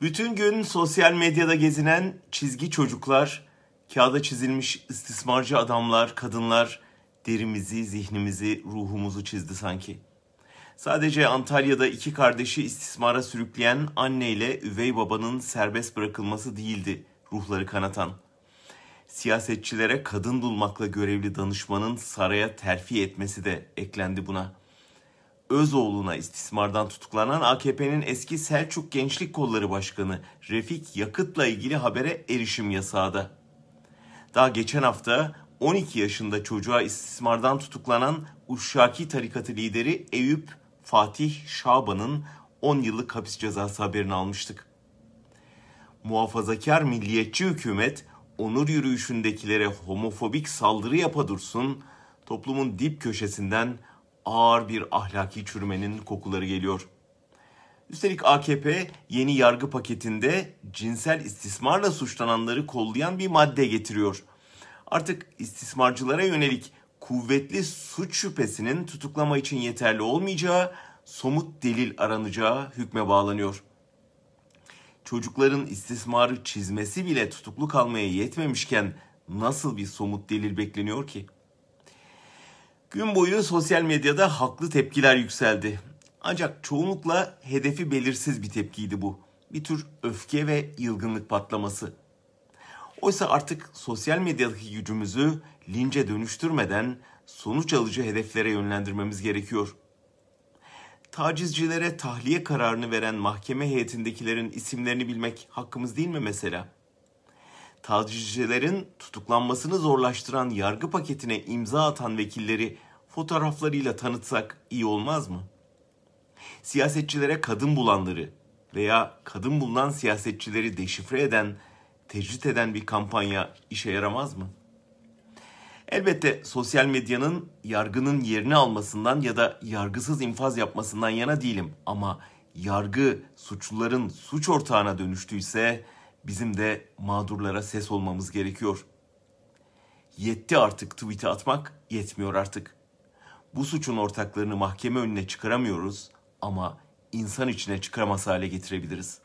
Bütün gün sosyal medyada gezinen çizgi çocuklar, kağıda çizilmiş istismarcı adamlar, kadınlar derimizi, zihnimizi, ruhumuzu çizdi sanki. Sadece Antalya'da iki kardeşi istismara sürükleyen anne ile üvey babanın serbest bırakılması değildi ruhları kanatan. Siyasetçilere kadın bulmakla görevli danışmanın saraya terfi etmesi de eklendi buna. Özoğlu'na istismardan tutuklanan AKP'nin eski Selçuk Gençlik Kolları Başkanı Refik Yakıt'la ilgili habere erişim yasağı da. Daha geçen hafta 12 yaşında çocuğa istismardan tutuklanan Uşşaki tarikatı lideri Eyüp Fatih Şaban'ın 10 yıllık hapis cezası haberini almıştık. Muhafazakar milliyetçi hükümet onur yürüyüşündekilere homofobik saldırı yapa dursun, toplumun dip köşesinden ağır bir ahlaki çürümenin kokuları geliyor. Üstelik AKP yeni yargı paketinde cinsel istismarla suçlananları kollayan bir madde getiriyor. Artık istismarcılara yönelik kuvvetli suç şüphesinin tutuklama için yeterli olmayacağı, somut delil aranacağı hükme bağlanıyor. Çocukların istismarı çizmesi bile tutuklu kalmaya yetmemişken nasıl bir somut delil bekleniyor ki? Gün boyu sosyal medyada haklı tepkiler yükseldi. Ancak çoğunlukla hedefi belirsiz bir tepkiydi bu. Bir tür öfke ve yılgınlık patlaması. Oysa artık sosyal medyadaki gücümüzü lince dönüştürmeden sonuç alıcı hedeflere yönlendirmemiz gerekiyor. Tacizcilere tahliye kararını veren mahkeme heyetindekilerin isimlerini bilmek hakkımız değil mi mesela? Tacizcilerin tutuklanmasını zorlaştıran yargı paketine imza atan vekilleri fotoğraflarıyla tanıtsak iyi olmaz mı? Siyasetçilere kadın bulanları veya kadın bulunan siyasetçileri deşifre eden, tecrit eden bir kampanya işe yaramaz mı? Elbette sosyal medyanın yargının yerini almasından ya da yargısız infaz yapmasından yana değilim ama yargı suçluların suç ortağına dönüştüyse bizim de mağdurlara ses olmamız gerekiyor. Yetti artık tweet'i atmak, yetmiyor artık. Bu suçun ortaklarını mahkeme önüne çıkaramıyoruz ama insan içine çıkaramaz hale getirebiliriz.